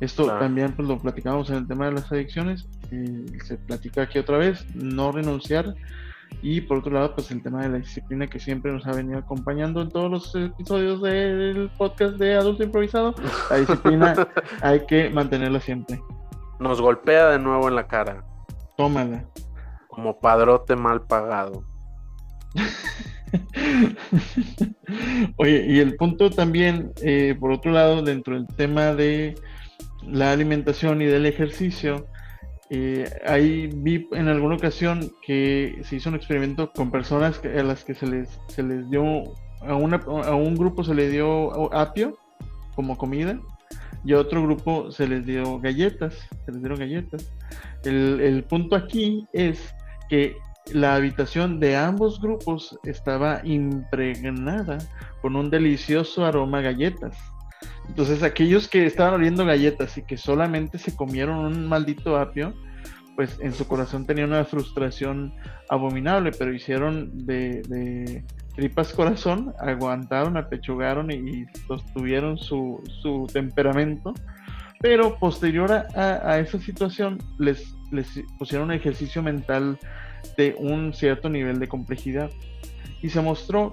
Esto también pues, lo platicamos en el tema de las adicciones, se platica aquí otra vez, no renunciar y por otro lado, pues el tema de la disciplina que siempre nos ha venido acompañando en todos los episodios del podcast de Adulto Improvisado. La disciplina hay que mantenerla siempre. Nos golpea de nuevo en la cara. Tómala. Como padrote mal pagado. Oye, y el punto también, eh, por otro lado, dentro del tema de la alimentación y del ejercicio, eh, ahí vi en alguna ocasión que se hizo un experimento con personas a las que se les, se les dio, a, una, a un grupo se le dio apio como comida y a otro grupo se les dio galletas, se les dieron galletas. El, el punto aquí es que la habitación de ambos grupos estaba impregnada con un delicioso aroma a galletas. Entonces aquellos que estaban oliendo galletas y que solamente se comieron un maldito apio, pues en su corazón tenían una frustración abominable, pero hicieron de, tripas corazón, aguantaron, apechugaron y, sostuvieron su, temperamento. Pero posterior a, esa situación les, pusieron un ejercicio mental de un cierto nivel de complejidad. Y se mostró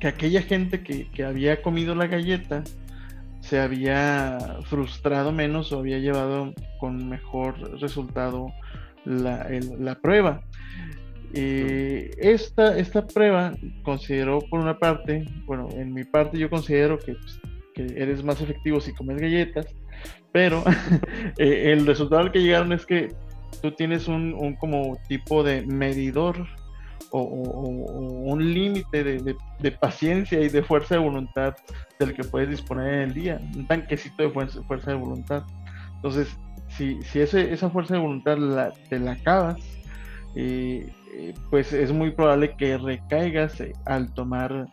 que aquella gente que había comido la galleta se había frustrado menos o había llevado con mejor resultado la, la prueba. Eh, esta, esta prueba consideró por una parte, bueno, en mi parte yo considero que, pues, eres más efectivo si comes galletas, pero eh, el resultado al que llegaron es que tú tienes un, un como tipo de medidor o, un límite de, paciencia y de fuerza de voluntad del que puedes disponer en el día, un tanquecito de fuerza, fuerza de voluntad. Entonces, si, si ese, esa fuerza de voluntad la, te la acabas, eh, eh, pues es muy probable que recaigas eh, al tomar,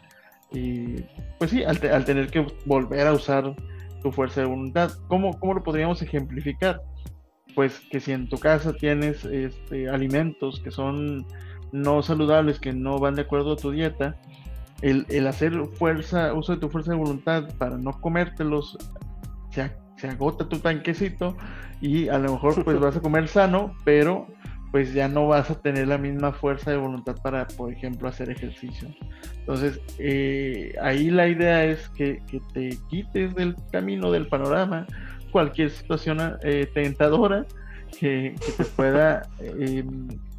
pues sí, al, al, tener que volver a usar tu fuerza de voluntad. ¿Cómo, cómo lo podríamos ejemplificar? Pues que si en tu casa tienes este, alimentos que son no saludables que no van de acuerdo a tu dieta, el, el hacer fuerza, uso de tu fuerza de voluntad para no comértelos, se, se agota tu tanquecito y a lo mejor pues vas a comer sano, pero pues ya no vas a tener la misma fuerza de voluntad para, por ejemplo, hacer ejercicio. Entonces, eh, ahí la idea es que, que, te quites del camino, del panorama, cualquier situación eh, tentadora que, que, te pueda eh,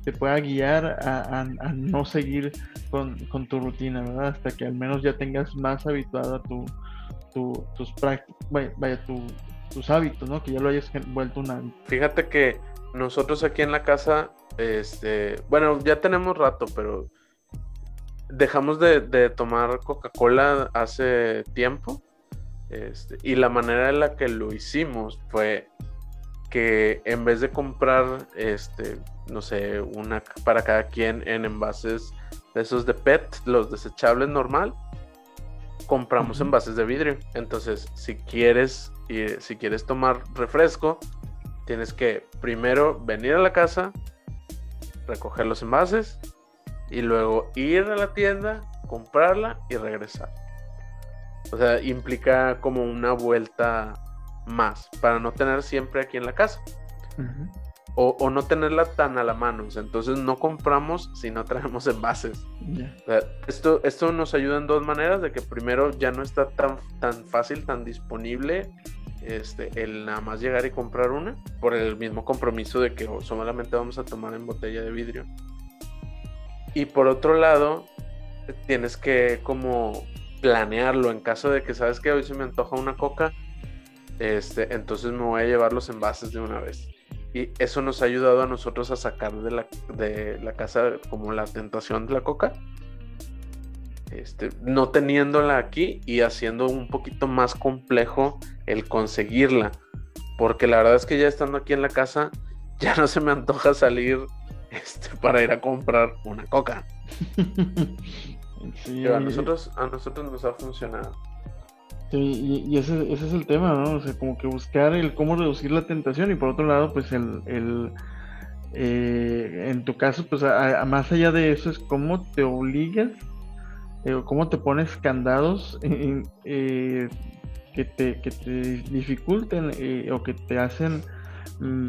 te pueda guiar a, no seguir con, tu rutina, ¿verdad? Hasta que al menos ya tengas más habituado a tu, tus prácticas, tus hábitos, ¿no? Que ya lo hayas vuelto un hábito. Fíjate que nosotros aquí en la casa, este, bueno, ya tenemos rato, pero dejamos de, tomar Coca-Cola hace tiempo. Este, y la manera en la que lo hicimos fue que en vez de comprar este no sé, una para cada quien en envases de esos de PET, los desechables normal, compramos envases de vidrio. Entonces, si quieres, y si quieres tomar refresco, tienes que primero venir a la casa, recoger los envases y luego ir a la tienda, comprarla y regresar. O sea, implica como una vuelta más, para no tener siempre aquí en la casa. O, no tenerla tan a la mano. entonces no compramos si no traemos envases. esto, esto nos ayuda en dos maneras, de que primero ya no está tan, tan fácil, tan disponible este, el nada más llegar y comprar una, por el mismo compromiso de que solamente vamos a tomar en botella de vidrio. Y por otro lado, tienes que como planearlo en caso de que sabes que hoy se me antoja una coca, este, entonces me voy a llevar los envases de una vez. Y eso nos ha ayudado a nosotros a sacar de la, de la casa como la tentación de la coca. Este, no teniéndola aquí y haciendo un poquito más complejo el conseguirla. Porque la verdad es que ya estando aquí en la casa, ya no se me antoja salir este, para ir a comprar una coca. a, nosotros, a nosotros nos ha funcionado. Sí, y, ese, ese, es el tema, ¿no? O sea, como que buscar el cómo reducir la tentación y por otro lado, pues el, el eh, en tu caso, pues más allá de eso es cómo te obligas, eh, cómo te pones candados eh, que, te, que te dificulten eh, o que te hacen, mm,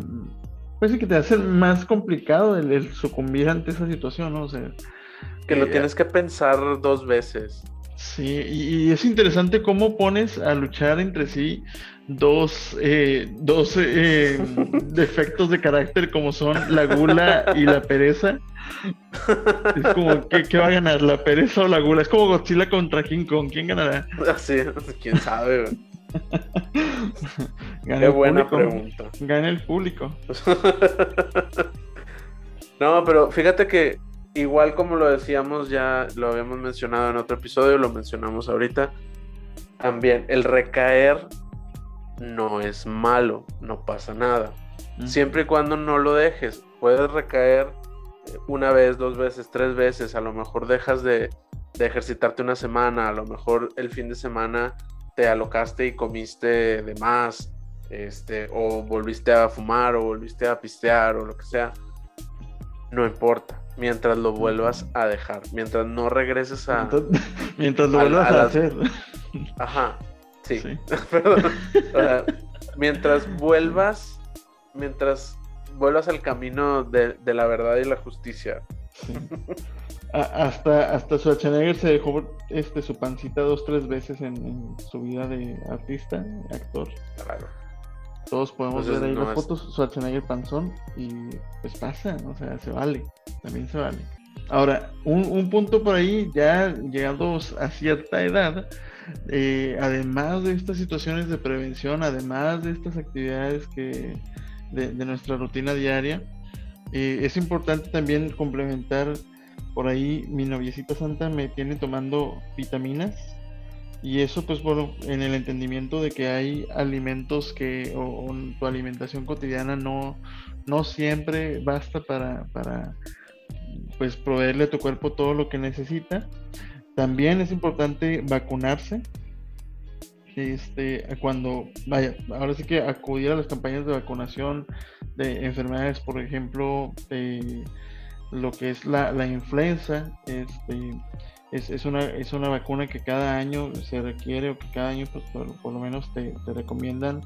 pues que te hacen más complicado el, sucumbir ante esa situación, ¿no? O sea, que lo tienes que pensar dos veces. Sí, y, es interesante cómo pones a luchar entre sí dos, eh, dos eh, defectos de carácter como son la gula y la pereza. Es como, ¿qué, va a ganar? ¿La pereza o la gula? Es como Godzilla contra King Kong. ¿Quién ganará? Sí, quién sabe. Qué buena pregunta. Gana el público. no, pero fíjate que igual como lo decíamos, ya lo habíamos mencionado en otro episodio, lo mencionamos ahorita, también el recaer no es malo, no pasa nada. Siempre y cuando no lo dejes, puedes recaer eh, una vez, dos veces, tres veces, a lo mejor dejas de, ejercitarte una semana, a lo mejor el fin de semana te alocaste y comiste de más, este, o volviste a fumar, o volviste a pistear, o lo que sea, no importa mientras lo vuelvas a dejar, mientras no regreses a... Mientras, lo vuelvas a, hacer. Ajá, sí, perdón. mientras vuelvas, mientras vuelvas al camino de, la verdad y la justicia. hasta, hasta Schwarzenegger se dejó este, su pancita dos, tres veces en, su vida de artista, actor. Claro. Todos podemos ver ahí las fotos, Schwarzenegger panzón, y pues pasa, o sea, se vale, también se vale. Ahora, un, punto por ahí, ya llegados a cierta edad, eh, además de estas situaciones de prevención, además de estas actividades que de, nuestra rutina diaria, eh, es importante también complementar por ahí mi noviecita santa me tiene tomando vitaminas y eso pues bueno, en el entendimiento de que hay alimentos que o, tu alimentación cotidiana no, no siempre basta para, para pues proveerle a tu cuerpo todo lo que necesita. También es importante vacunarse. Este, cuando vaya, ahora sí que acudir a las campañas de vacunación de enfermedades, por ejemplo, de lo que es la, la influenza, este, es, es, una, es una vacuna que cada año se requiere o que cada año pues, por, lo menos te, recomiendan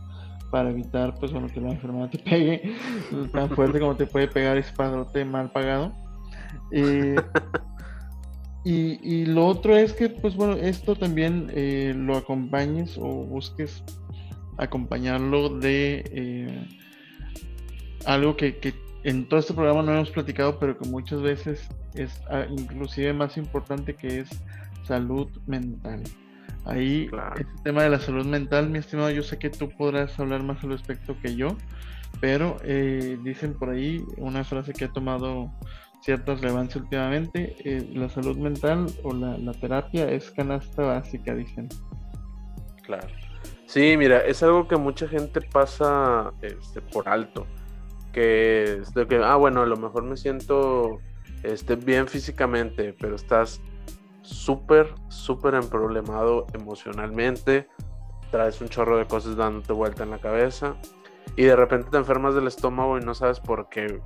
para evitar pues bueno que la enfermedad te pegue tan fuerte como te puede pegar ese padrote mal pagado. Eh, y, y, lo otro es que pues bueno esto también eh, lo acompañes o busques acompañarlo de eh, algo que, que en todo este programa no hemos platicado pero que muchas veces es ah, inclusive más importante que es salud mental. Ahí, el tema de la salud mental, mi estimado, yo sé que tú podrás hablar más al respecto que yo, pero eh, dicen por ahí una frase que ha tomado cierta relevancia últimamente, eh, la salud mental o la, terapia es canasta básica, dicen. Claro. Sí, mira, es algo que mucha gente pasa este, por alto, que es que, ah, bueno, a lo mejor me siento esté bien físicamente, pero estás súper, súper emproblemado emocionalmente, traes un chorro de cosas dándote vuelta en la cabeza y de repente te enfermas del estómago y no sabes por qué.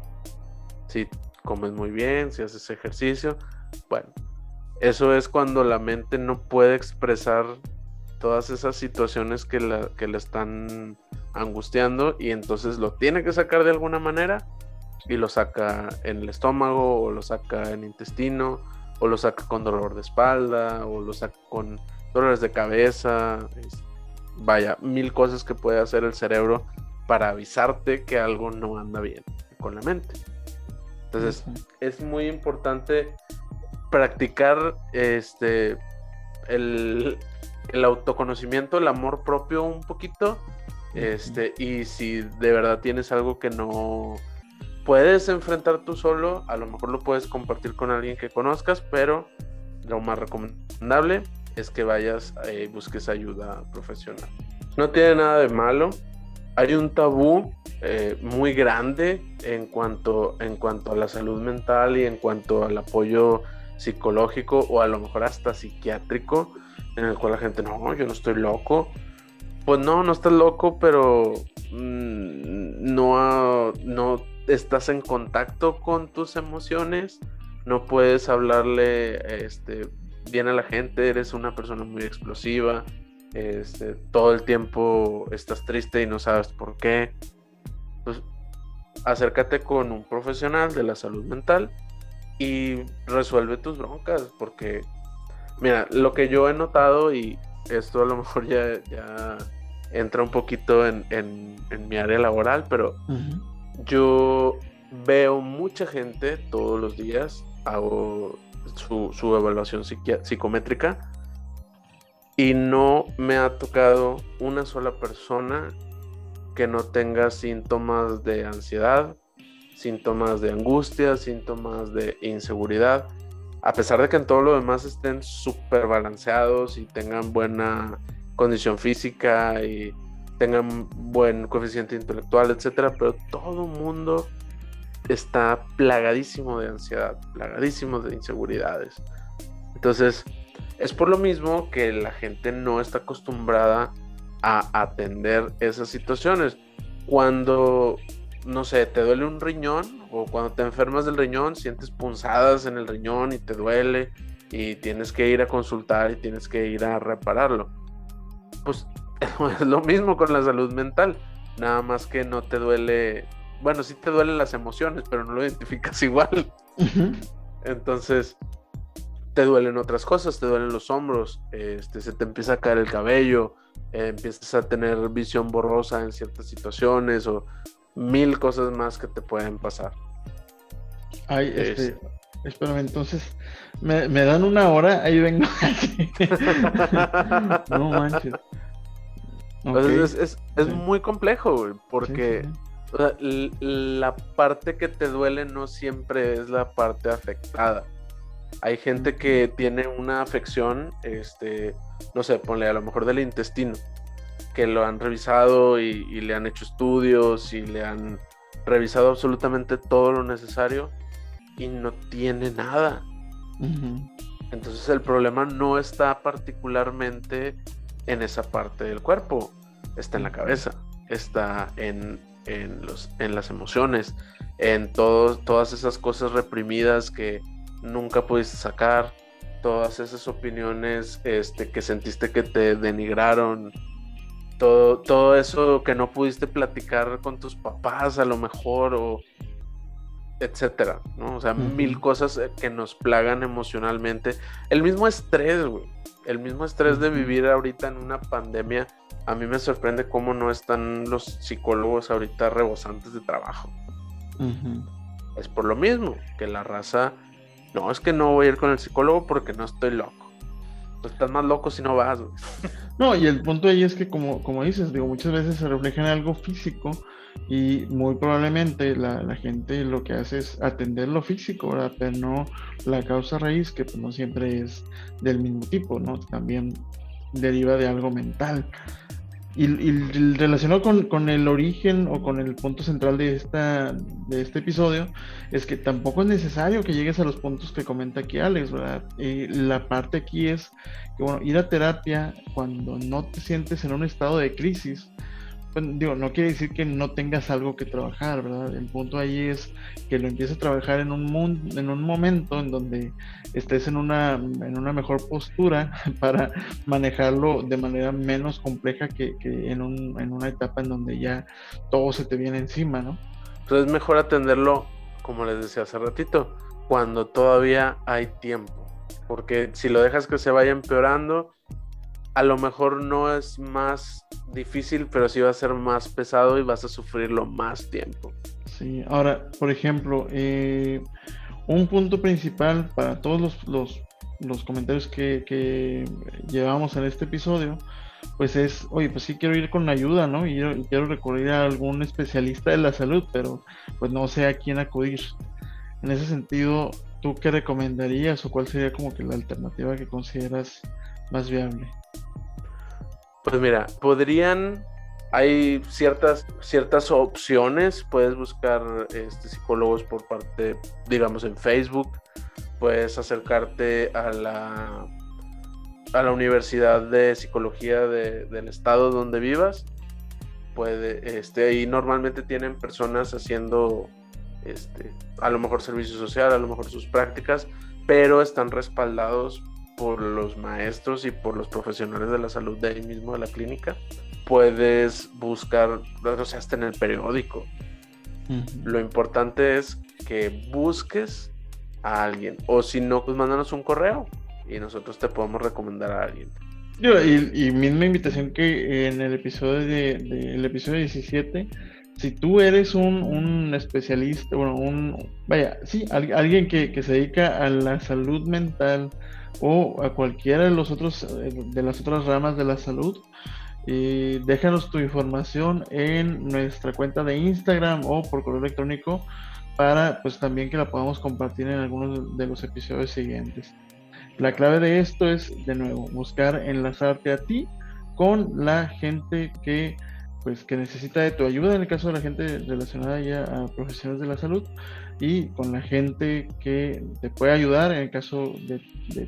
Si comes muy bien, si haces ejercicio, bueno, eso es cuando la mente no puede expresar todas esas situaciones que, la, que le están angustiando y entonces lo tiene que sacar de alguna manera y lo saca en el estómago o lo saca en el intestino o lo saca con dolor de espalda o lo saca con dolores de cabeza. vaya, mil cosas que puede hacer el cerebro para avisarte que algo no anda bien con la mente. Entonces, es muy importante practicar este el, el autoconocimiento, el amor propio un poquito. Este, y si de verdad tienes algo que no puedes enfrentar tú solo, a lo mejor lo puedes compartir con alguien que conozcas, pero lo más recomendable es que vayas y eh, busques ayuda profesional. No tiene nada de malo. Hay un tabú eh, muy grande en cuanto, en cuanto a la salud mental y en cuanto al apoyo psicológico o a lo mejor hasta psiquiátrico en el cual la gente, no, yo no estoy loco. Pues no, no estás loco, pero mm, no, no estás en contacto con tus emociones, no puedes hablarle este, bien a la gente, eres una persona muy explosiva, este, todo el tiempo estás triste y no sabes por qué. Pues acércate con un profesional de la salud mental y resuelve tus broncas, porque Mira, lo que yo he notado, y esto a lo mejor ya, ya entra un poquito en, mi área laboral, pero yo veo mucha gente todos los días, hago su, su evaluación psicométrica y no me ha tocado una sola persona que no tenga síntomas de ansiedad, síntomas de angustia, síntomas de inseguridad a pesar de que en todo lo demás estén súper balanceados y tengan buena condición física y tengan buen coeficiente intelectual, etcétera, pero todo el mundo está plagadísimo de ansiedad, plagadísimo de inseguridades. Entonces, es por lo mismo que la gente no está acostumbrada a atender esas situaciones. Cuando no sé, te duele un riñón o cuando te enfermas del riñón, sientes punzadas en el riñón y te duele y tienes que ir a consultar y tienes que ir a repararlo. Pues es lo mismo con la salud mental, nada más que no te duele, bueno, sí te duelen las emociones, pero no lo identificas igual. Entonces, te duelen otras cosas, te duelen los hombros, este, se te empieza a caer el cabello, eh, empiezas a tener visión borrosa en ciertas situaciones o mil cosas más que te pueden pasar. Ay, este, espérame, entonces, ¿me, dan una hora? Ahí vengo. no manches. es, muy complejo, porque la parte que te duele no siempre es la parte afectada. Hay gente que tiene una afección, este, no sé, ponle a lo mejor del intestino que lo han revisado y, le han hecho estudios y le han revisado absolutamente todo lo necesario y no tiene nada. Entonces el problema no está particularmente en esa parte del cuerpo, está en la cabeza, está en, los, en las emociones, en todas esas cosas reprimidas que nunca pudiste sacar, todas esas opiniones este, que sentiste que te denigraron, todo, todo eso que no pudiste platicar con tus papás a lo mejor o etcétera, ¿no? O sea, mil cosas eh, que nos plagan emocionalmente. El mismo estrés, güey. El mismo estrés de vivir ahorita en una pandemia. A mí me sorprende cómo no están los psicólogos ahorita rebosantes de trabajo. Es por lo mismo que la raza. No, es que no voy a ir con el psicólogo porque no estoy loco. Pues, estás más loco si no vas, No, y el punto ahí es que, como, como dices, digo, muchas veces se refleja en algo físico y muy probablemente la, gente lo que hace es atender lo físico, ¿verdad? Pero no la causa raíz, que pues, no siempre es del mismo tipo, ¿no? También deriva de algo mental. Y, relacionado con, el origen o con el punto central de, esta, de este episodio, es que tampoco es necesario que llegues a los puntos que comenta aquí Alex, ¿verdad? Y la parte aquí es que, bueno, ir a terapia cuando no te sientes en un estado de crisis, pues, digo, no quiere decir que no tengas algo que trabajar, ¿verdad? El punto ahí es que lo empieces a trabajar en un, mundo, en un momento en donde estés en una, en una mejor postura para manejarlo de manera menos compleja que, en, un, en una etapa en donde ya todo se te viene encima, ¿no? Entonces es mejor atenderlo, como les decía hace ratito, cuando todavía hay tiempo. Porque si lo dejas que se vaya empeorando, a lo mejor no es más difícil, pero sí va a ser más pesado y vas a sufrirlo más tiempo. Sí, ahora, por ejemplo, eh, un punto principal para todos los, comentarios que, llevamos en este episodio, pues es, oye, pues sí quiero ir con ayuda, ¿no? Y quiero, quiero recurrir a algún especialista de la salud, pero pues no sé a quién acudir. En ese sentido, ¿tú qué recomendarías o cuál sería como que la alternativa que consideras más viable? Pues mira, podrían, hay ciertas, ciertas opciones, puedes buscar este, psicólogos por parte, digamos, en Facebook, puedes acercarte a la, a la Universidad de Psicología del estado donde vivas, puede, este, ahí normalmente tienen personas haciendo, este, a lo mejor servicio social, a lo mejor sus prácticas, pero están respaldados por los maestros y por los profesionales de la salud de ahí mismo de la clínica. Puedes buscar, o sea, hasta en el periódico. Lo importante es que busques a alguien. O si no, pues mándanos un correo y nosotros te podemos recomendar a alguien. Y, y misma invitación que en el episodio de, el episodio 17, si tú eres un, un especialista, bueno, un, vaya, sí, alguien que, que, se dedica a la salud mental, o a cualquiera de los otros eh, de las otras ramas de la salud y déjanos tu información en nuestra cuenta de Instagram o por correo electrónico para pues también que la podamos compartir en algunos de los episodios siguientes. La clave de esto es de nuevo buscar enlazarte a ti con la gente que pues que necesita de tu ayuda en el caso de la gente relacionada ya a profesionales de la salud y con la gente que te puede ayudar en el caso de,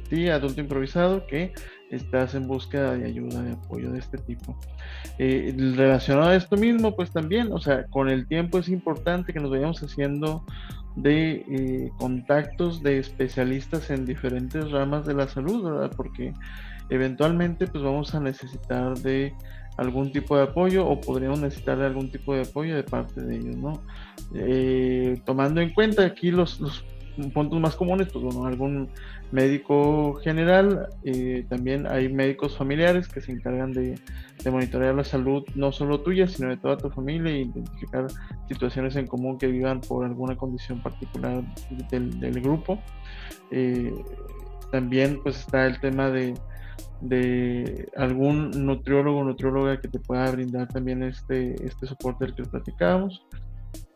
ti, adulto improvisado, que estás en búsqueda de ayuda, de apoyo de este tipo. Eh, relacionado a esto mismo, pues también, o sea, con el tiempo es importante que nos vayamos haciendo de eh, contactos de especialistas en diferentes ramas de la salud, ¿verdad? Porque eventualmente pues vamos a necesitar de algún tipo de apoyo o podríamos necesitar algún tipo de apoyo de parte de ellos, ¿no? Eh, tomando en cuenta aquí los, puntos más comunes, pues bueno, algún médico general, eh, también hay médicos familiares que se encargan de, monitorear la salud no solo tuya, sino de toda tu familia e identificar situaciones en común que vivan por alguna condición particular del, grupo. Eh, también pues está el tema de de algún nutriólogo o nutrióloga que te pueda brindar también este, este soporte del que platicábamos.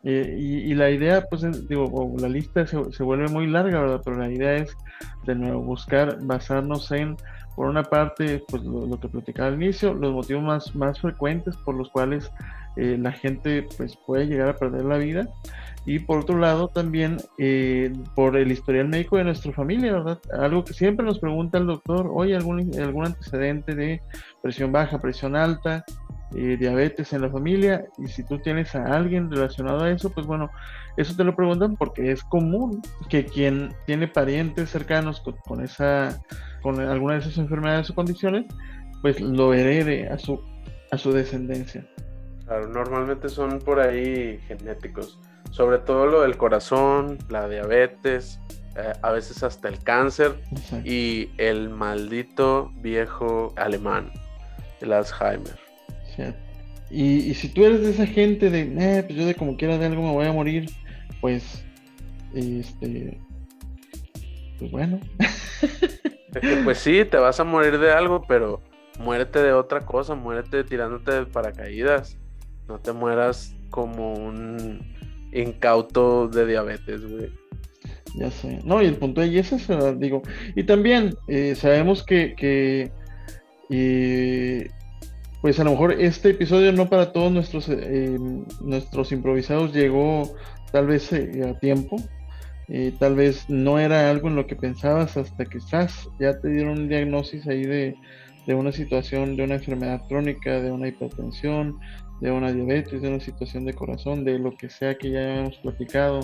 Eh, y, la idea, pues, digo, la lista se, se, vuelve muy larga, ¿verdad? Pero la idea es, de nuevo, buscar, basarnos en, por una parte, pues, lo, que platicaba al inicio, los motivos más, más frecuentes por los cuales eh, la gente, pues, puede llegar a perder la vida y por otro lado también eh, por el historial médico de nuestra familia, ¿verdad? Algo que siempre nos pregunta el doctor, oye, ¿algún, algún antecedente de presión baja, presión alta, eh, diabetes en la familia? Y si tú tienes a alguien relacionado a eso, pues bueno, eso te lo preguntan porque es común que quien tiene parientes cercanos con, esa, con alguna de esas enfermedades o condiciones, pues lo herede a su, a su descendencia. Claro, normalmente son por ahí genéticos sobre todo lo del corazón, la diabetes, eh, a veces hasta el cáncer y el maldito viejo alemán, el Alzheimer. Y, si tú eres de esa gente de, eh, pues yo de como quiera de algo me voy a morir, pues, este, pues bueno. pues sí, te vas a morir de algo, pero muérete de otra cosa, muérete tirándote de paracaídas. No te mueras como un incauto de diabetes, güey. Ya sé. No, y el punto de es ese, digo. Y también eh, sabemos que, que pues a lo mejor este episodio no para todos nuestros, eh, nuestros improvisados llegó tal vez eh, a tiempo. tal vez no era algo en lo que pensabas hasta que estás, ya te dieron un diagnóstico ahí de, de una situación, de una enfermedad crónica, de una hipertensión, de una diabetes, de una situación de corazón, de lo que sea que ya hayamos platicado,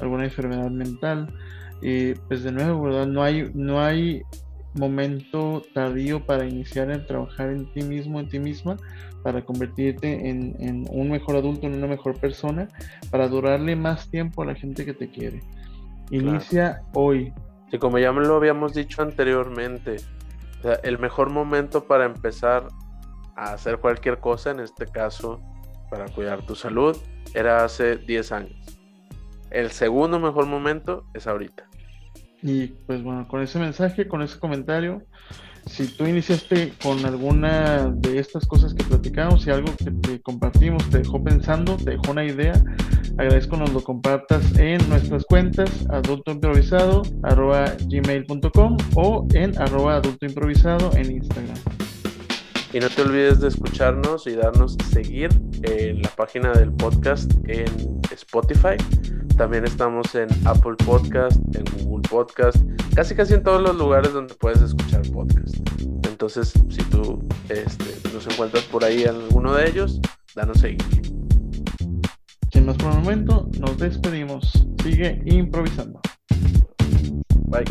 alguna enfermedad mental. Y pues de nuevo, ¿verdad? No hay, no hay momento tardío para iniciar a trabajar en ti mismo, en ti misma, para convertirte en, un mejor adulto, en una mejor persona, para durarle más tiempo a la gente que te quiere. Inicia hoy. Sí, como ya me lo habíamos dicho anteriormente, el mejor momento para empezar a hacer cualquier cosa, en este caso para cuidar tu salud, era hace 10 años. El segundo mejor momento es ahorita. Y pues bueno, con ese mensaje, con ese comentario, si tú iniciaste con alguna de estas cosas que platicamos, si algo que te compartimos te dejó pensando, te dejó una idea, agradezco nos lo compartas en nuestras cuentas adultoimprovisado arroba gmail.com o en arroba adultoimprovisado en Instagram. Y no te olvides de escucharnos y darnos seguir en la página del podcast en Spotify. También estamos en Apple Podcast, en Google Podcast, casi casi en todos los lugares donde puedes escuchar podcast. Entonces, si tú este, nos encuentras por ahí en alguno de ellos, danos seguir. Sin más por el momento, nos despedimos. Sigue improvisando. Bye.